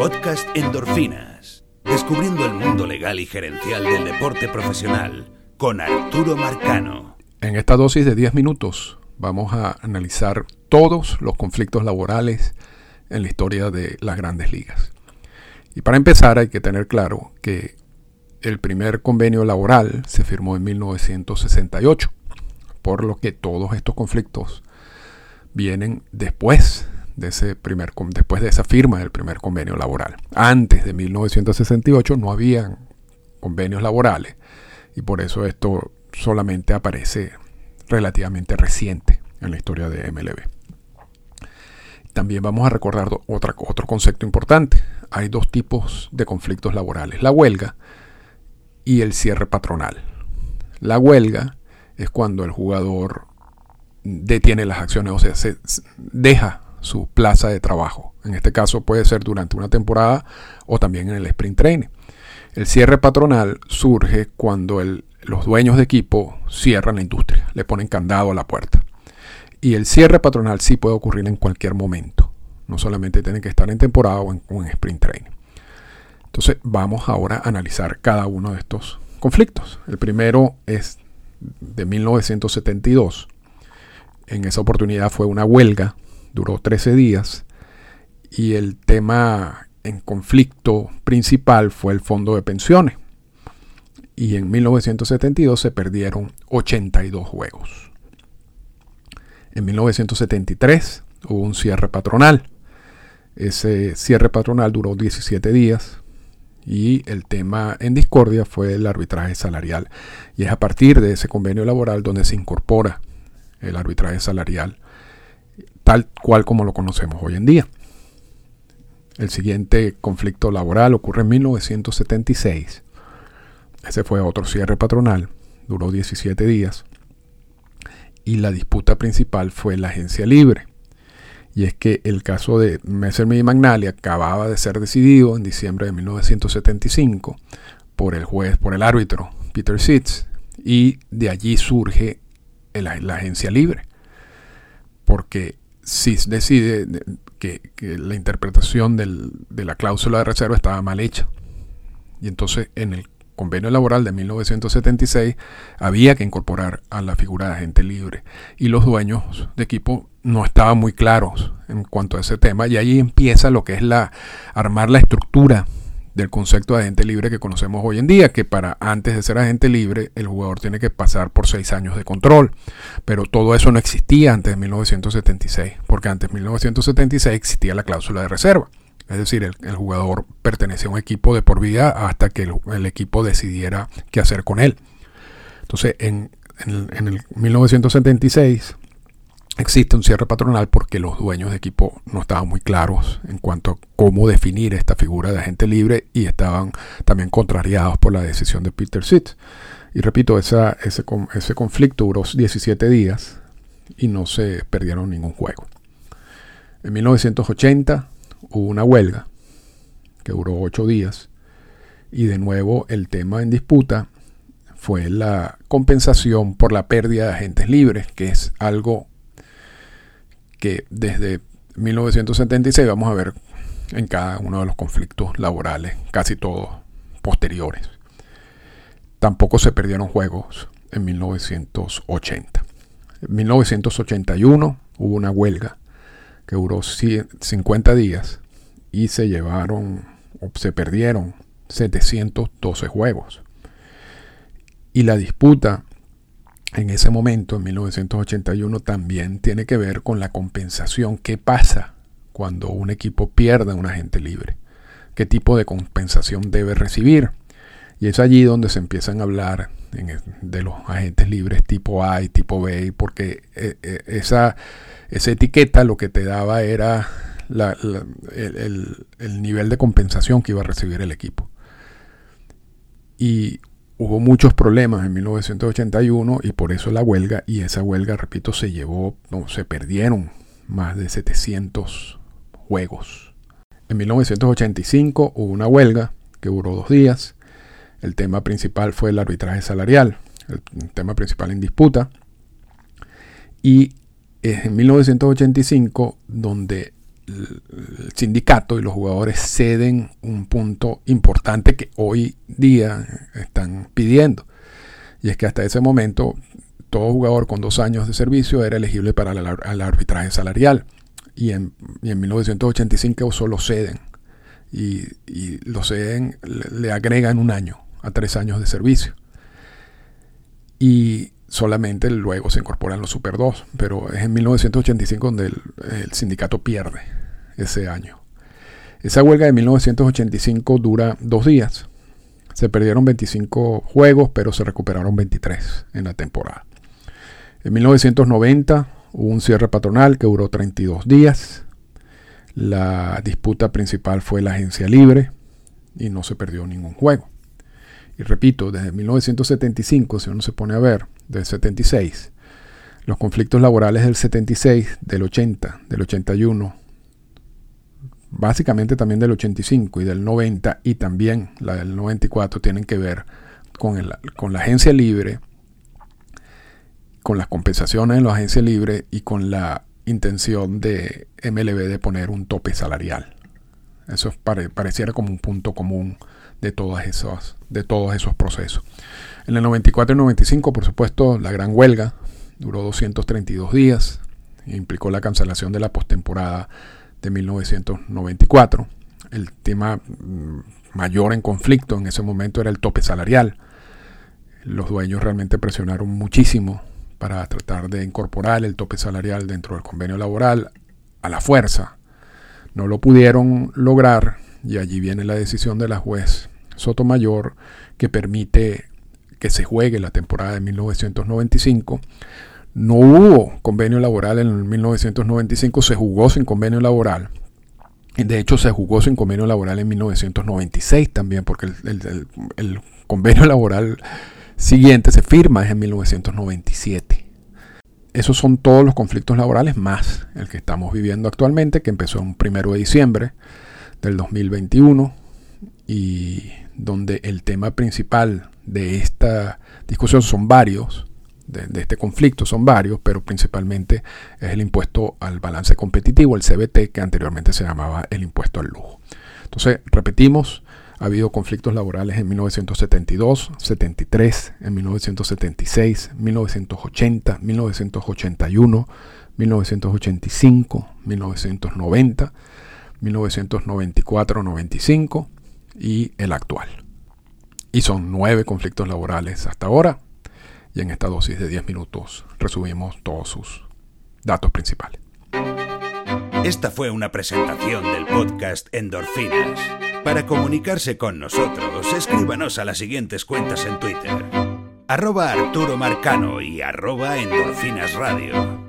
Podcast Endorfinas. Descubriendo el mundo legal y gerencial del deporte profesional con Arturo Marcano. En esta dosis de 10 minutos vamos a analizar todos los conflictos laborales en la historia de las grandes ligas. Y para empezar hay que tener claro que el primer convenio laboral se firmó en 1968, por lo que todos estos conflictos vienen después después de esa firma del primer convenio laboral. Antes de 1968 no habían convenios laborales y por eso esto solamente aparece relativamente reciente en la historia de MLB. También vamos a recordar otro concepto importante. Hay dos tipos de conflictos laborales, la huelga y el cierre patronal. La huelga es cuando el jugador detiene las acciones, o sea, se deja su plaza de trabajo. En este caso puede ser durante una temporada o también en el sprint training. El cierre patronal surge cuando los dueños de equipo cierran la industria, le ponen candado a la puerta. Y el cierre patronal sí puede ocurrir en cualquier momento. No solamente tiene que estar en temporada o en, o en sprint training. Entonces vamos ahora a analizar cada uno de estos conflictos. El primero es de 1972. En esa oportunidad fue una huelga duró 13 días y el tema en conflicto principal fue el fondo de pensiones. Y en 1972 se perdieron 82 juegos. En 1973 hubo un cierre patronal. Ese cierre patronal duró 17 días y el tema en discordia fue el arbitraje salarial. Y es a partir de ese convenio laboral donde se incorpora el arbitraje salarial tal cual como lo conocemos hoy en día. El siguiente conflicto laboral ocurre en 1976. Ese fue otro cierre patronal, duró 17 días. Y la disputa principal fue la agencia libre. Y es que el caso de Messerschmitt y Magnalia acababa de ser decidido en diciembre de 1975 por el juez, por el árbitro Peter Sitz. Y de allí surge la agencia libre. Porque si decide que, la interpretación de la cláusula de reserva estaba mal hecha. Y entonces en el convenio laboral de 1976 había que incorporar a la figura de agente libre. Y los dueños de equipo no estaban muy claros en cuanto a ese tema. Y ahí empieza lo que es la armar la estructura del concepto de agente libre que conocemos hoy en día, que para antes de ser agente libre el jugador tiene que pasar por seis años de control. Pero todo eso no existía antes de 1976, porque antes de 1976 existía la cláusula de reserva. Es decir, el, jugador pertenecía a un equipo de por vida hasta que el, equipo decidiera qué hacer con él. Entonces, en, en el 1976 existe un cierre patronal porque los dueños de equipo no estaban muy claros en cuanto a cómo definir esta figura de agente libre y estaban también contrariados por la decisión de Peter Sitz. Y repito, ese, ese conflicto duró 17 días y no se perdieron ningún juego. En 1980 hubo una huelga que duró 8 días y de nuevo el tema en disputa fue la compensación por la pérdida de agentes libres, que es algo que desde 1976 vamos a ver en cada uno de los conflictos laborales, casi todos posteriores. Tampoco se perdieron juegos en 1980. En 1981 hubo una huelga que duró 50 días y se llevaron o se perdieron 712 juegos. Y la disputa en ese momento, en 1981, también tiene que ver con la compensación. ¿Qué pasa cuando un equipo pierde a un agente libre? ¿Qué tipo de compensación debe recibir? Y es allí donde se empiezan a hablar de los agentes libres tipo A y tipo B, porque eh, eh, esa, etiqueta lo que te daba era el, el nivel de compensación que iba a recibir el equipo. Y hubo muchos problemas en 1981 y por eso la huelga y esa huelga, repito, se llevó, no, se perdieron más de 700 juegos. En 1985 hubo una huelga que duró dos días. El tema principal fue el arbitraje salarial, el tema principal en disputa. Y es en 1985 donde sindicato y los jugadores ceden un punto importante que hoy día están pidiendo. Y es que hasta ese momento todo jugador con dos años de servicio era elegible para el, arbitraje salarial. Y en, y en 1985 solo ceden. Y, lo ceden, le, le agregan un año a tres años de servicio. Y solamente luego se incorporan los Super 2, pero es en 1985 donde el, sindicato pierde ese año. Esa huelga de 1985 dura dos días. Se perdieron 25 juegos, pero se recuperaron 23 en la temporada. En 1990 hubo un cierre patronal que duró 32 días. La disputa principal fue la agencia libre y no se perdió ningún juego. Y repito, desde 1975, si uno se pone a ver, del 76, los conflictos laborales del 76, del 80, del 81, básicamente también del 85 y del 90 y también la del 94 tienen que ver con, el, con la agencia libre, con las compensaciones en la agencia libre y con la intención de MLB de poner un tope salarial. Eso pareciera como un punto común de, todas de todos esos procesos. En el 94 y 95, por supuesto, la gran huelga duró 232 días implicó la cancelación de la postemporada de 1994. El tema mm, mayor en conflicto en ese momento era el tope salarial. Los dueños realmente presionaron muchísimo para tratar de incorporar el tope salarial dentro del convenio laboral a la fuerza. No lo pudieron lograr y allí viene la decisión de la juez Sotomayor que permite que se juegue la temporada de 1995. No hubo convenio laboral en 1995, se jugó sin convenio laboral. De hecho, se jugó sin convenio laboral en 1996 también, porque el, convenio laboral siguiente se firma en 1997. Esos son todos los conflictos laborales más el que estamos viviendo actualmente, que empezó en 1 de diciembre del 2021 y donde el tema principal de esta discusión son varios, de, este conflicto son varios, pero principalmente es el impuesto al balance competitivo, el CBT, que anteriormente se llamaba el impuesto al lujo. Entonces, repetimos, ha habido conflictos laborales en 1972, 73, en 1976, 1980, 1981, 1985, 1990, 1994, 95 y el actual. Y son nueve conflictos laborales hasta ahora. Y en esta dosis de 10 minutos resumimos todos sus datos principales. Esta fue una presentación del podcast Endorfinas. Para comunicarse con nosotros, escríbanos a las siguientes cuentas en Twitter. Arroba Arturo Marcano y arroba Endorfinas Radio.